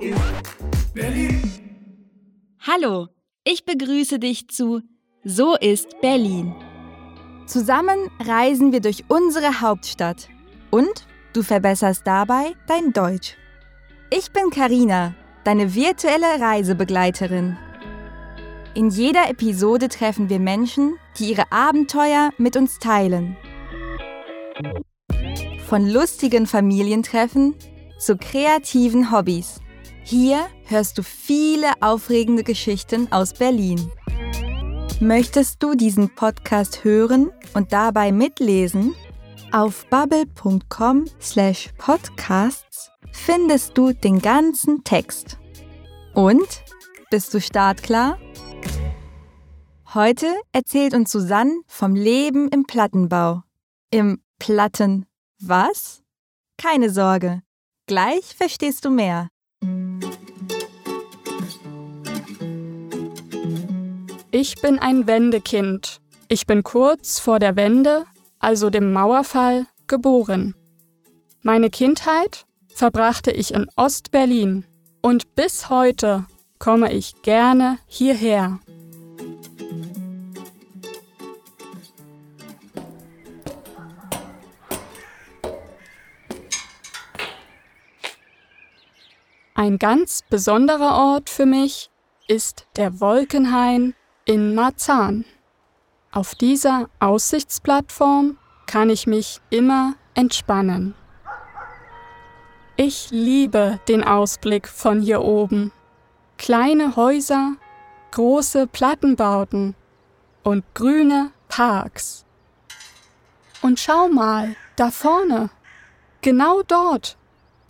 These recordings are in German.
ist Berlin. Hallo, ich begrüße dich zu So ist Berlin. Zusammen reisen wir durch unsere Hauptstadt und du verbesserst dabei dein Deutsch. Ich bin Karina, deine virtuelle Reisebegleiterin. In jeder Episode treffen wir Menschen, die ihre Abenteuer mit uns teilen. Von lustigen Familientreffen zu kreativen Hobbys. Hier hörst du viele aufregende Geschichten aus Berlin. Möchtest du diesen Podcast hören und dabei mitlesen? Auf bubble.com/podcasts findest du den ganzen Text. Und bist du startklar? Heute erzählt uns Susanne vom Leben im Plattenbau. Im Platten was? Keine Sorge, gleich verstehst du mehr. Ich bin ein Wendekind. Ich bin kurz vor der Wende, also dem Mauerfall, geboren. Meine Kindheit verbrachte ich in Ostberlin und bis heute komme ich gerne hierher. Ein ganz besonderer Ort für mich ist der Wolkenhain in Marzahn. Auf dieser Aussichtsplattform kann ich mich immer entspannen. Ich liebe den Ausblick von hier oben. Kleine Häuser, große Plattenbauten und grüne Parks. Und schau mal, da vorne, genau dort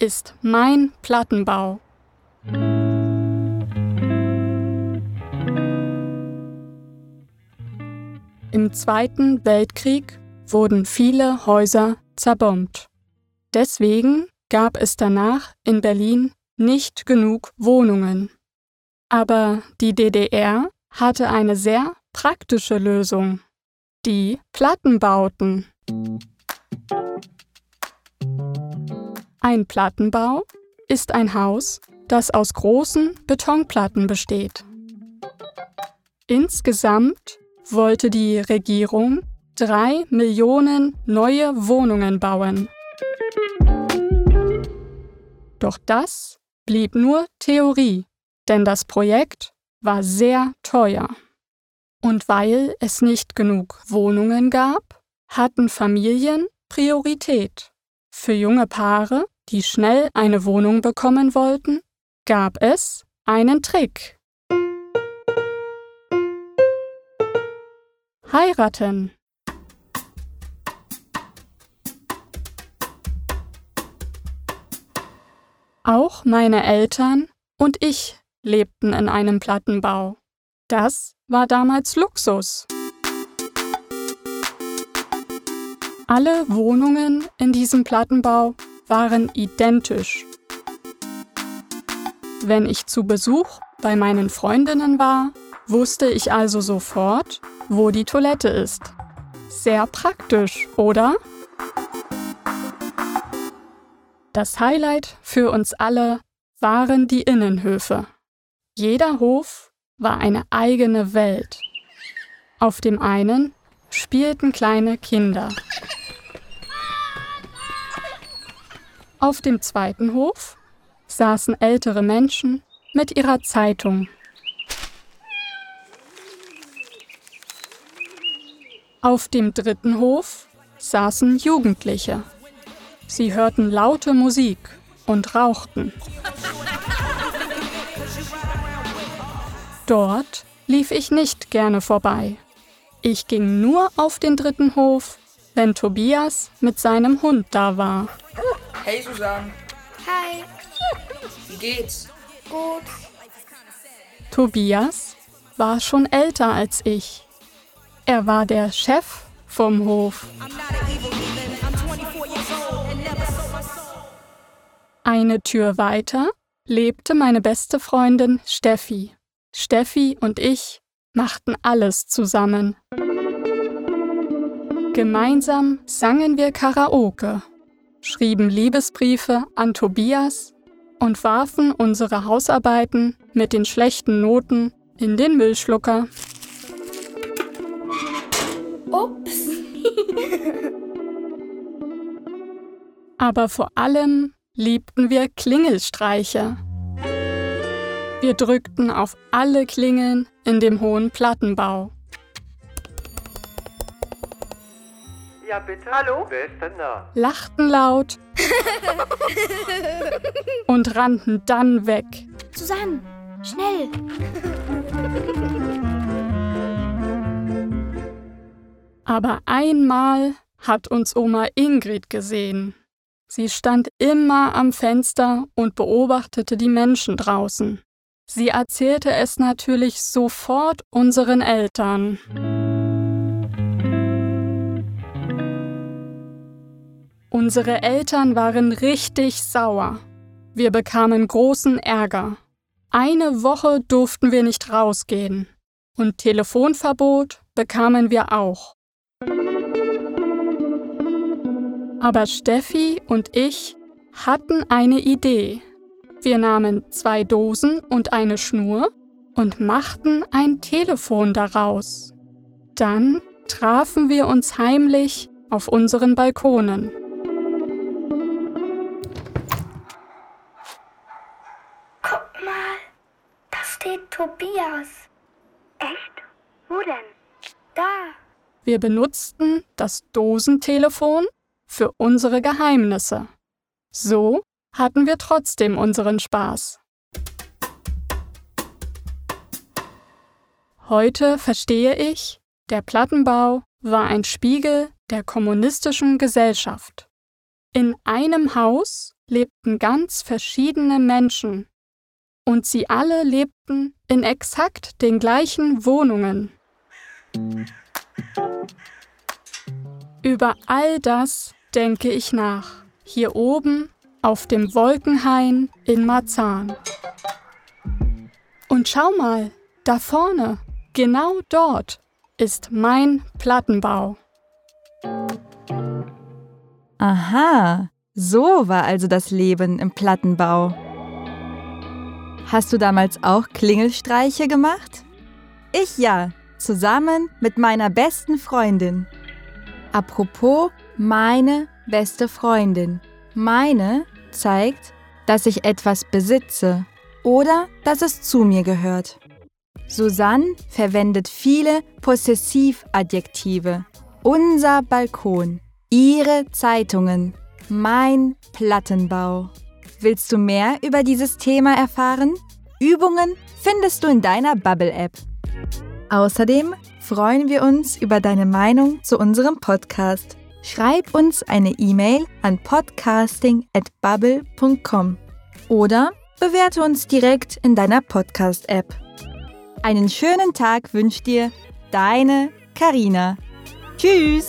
ist mein Plattenbau. Im Zweiten Weltkrieg wurden viele Häuser zerbombt. Deswegen gab es danach in Berlin nicht genug Wohnungen. Aber die DDR hatte eine sehr praktische Lösung. Die Plattenbauten. Ein Plattenbau ist ein Haus, das aus großen Betonplatten besteht. Insgesamt wollte die Regierung drei Millionen neue Wohnungen bauen. Doch das blieb nur Theorie, denn das Projekt war sehr teuer. Und weil es nicht genug Wohnungen gab, hatten Familien Priorität. Für junge Paare, die schnell eine Wohnung bekommen wollten, gab es einen Trick. Heiraten. Auch meine Eltern und ich lebten in einem Plattenbau. Das war damals Luxus. Alle Wohnungen in diesem Plattenbau waren identisch. Wenn ich zu Besuch bei meinen Freundinnen war, wusste ich also sofort, wo die Toilette ist. Sehr praktisch, oder? Das Highlight für uns alle waren die Innenhöfe. Jeder Hof war eine eigene Welt. Auf dem einen spielten kleine Kinder. Auf dem zweiten Hof saßen ältere Menschen mit ihrer Zeitung. Auf dem dritten Hof saßen Jugendliche. Sie hörten laute Musik und rauchten. Dort lief ich nicht gerne vorbei. Ich ging nur auf den dritten Hof, wenn Tobias mit seinem Hund da war. Hey Susanne. Hi. Wie geht's? Gut. Tobias war schon älter als ich. Er war der Chef vom Hof. Eine Tür weiter lebte meine beste Freundin Steffi. Steffi und ich machten alles zusammen. Gemeinsam sangen wir Karaoke, schrieben Liebesbriefe an Tobias und warfen unsere Hausarbeiten mit den schlechten Noten in den Müllschlucker. Ups. Aber vor allem liebten wir Klingelstreiche. Wir drückten auf alle Klingeln in dem hohen Plattenbau. Ja, bitte. Hallo? Wer ist denn da? lachten laut und rannten dann weg. Susanne, schnell. Aber einmal hat uns Oma Ingrid gesehen. Sie stand immer am Fenster und beobachtete die Menschen draußen. Sie erzählte es natürlich sofort unseren Eltern. Unsere Eltern waren richtig sauer. Wir bekamen großen Ärger. Eine Woche durften wir nicht rausgehen. Und Telefonverbot bekamen wir auch. Aber Steffi und ich hatten eine Idee. Wir nahmen zwei Dosen und eine Schnur und machten ein Telefon daraus. Dann trafen wir uns heimlich auf unseren Balkonen. Tobias. Echt? Wo denn? Da. Wir benutzten das Dosentelefon für unsere Geheimnisse. So hatten wir trotzdem unseren Spaß. Heute verstehe ich, der Plattenbau war ein Spiegel der kommunistischen Gesellschaft. In einem Haus lebten ganz verschiedene Menschen und sie alle lebten in exakt den gleichen Wohnungen. Über all das denke ich nach, hier oben auf dem Wolkenhain in Marzahn. Und schau mal, da vorne, genau dort, ist mein Plattenbau. Aha, so war also das Leben im Plattenbau. Hast du damals auch Klingelstreiche gemacht? Ich ja, zusammen mit meiner besten Freundin. Apropos meine beste Freundin. Meine zeigt, dass ich etwas besitze oder dass es zu mir gehört. Susanne verwendet viele Possessivadjektive. Unser Balkon, ihre Zeitungen, mein Plattenbau. Willst du mehr über dieses Thema erfahren? Übungen findest du in deiner Bubble-App. Außerdem freuen wir uns über deine Meinung zu unserem Podcast. Schreib uns eine E-Mail an podcasting@bubble.com oder bewerte uns direkt in deiner Podcast-App. Einen schönen Tag wünscht dir deine Karina. Tschüss!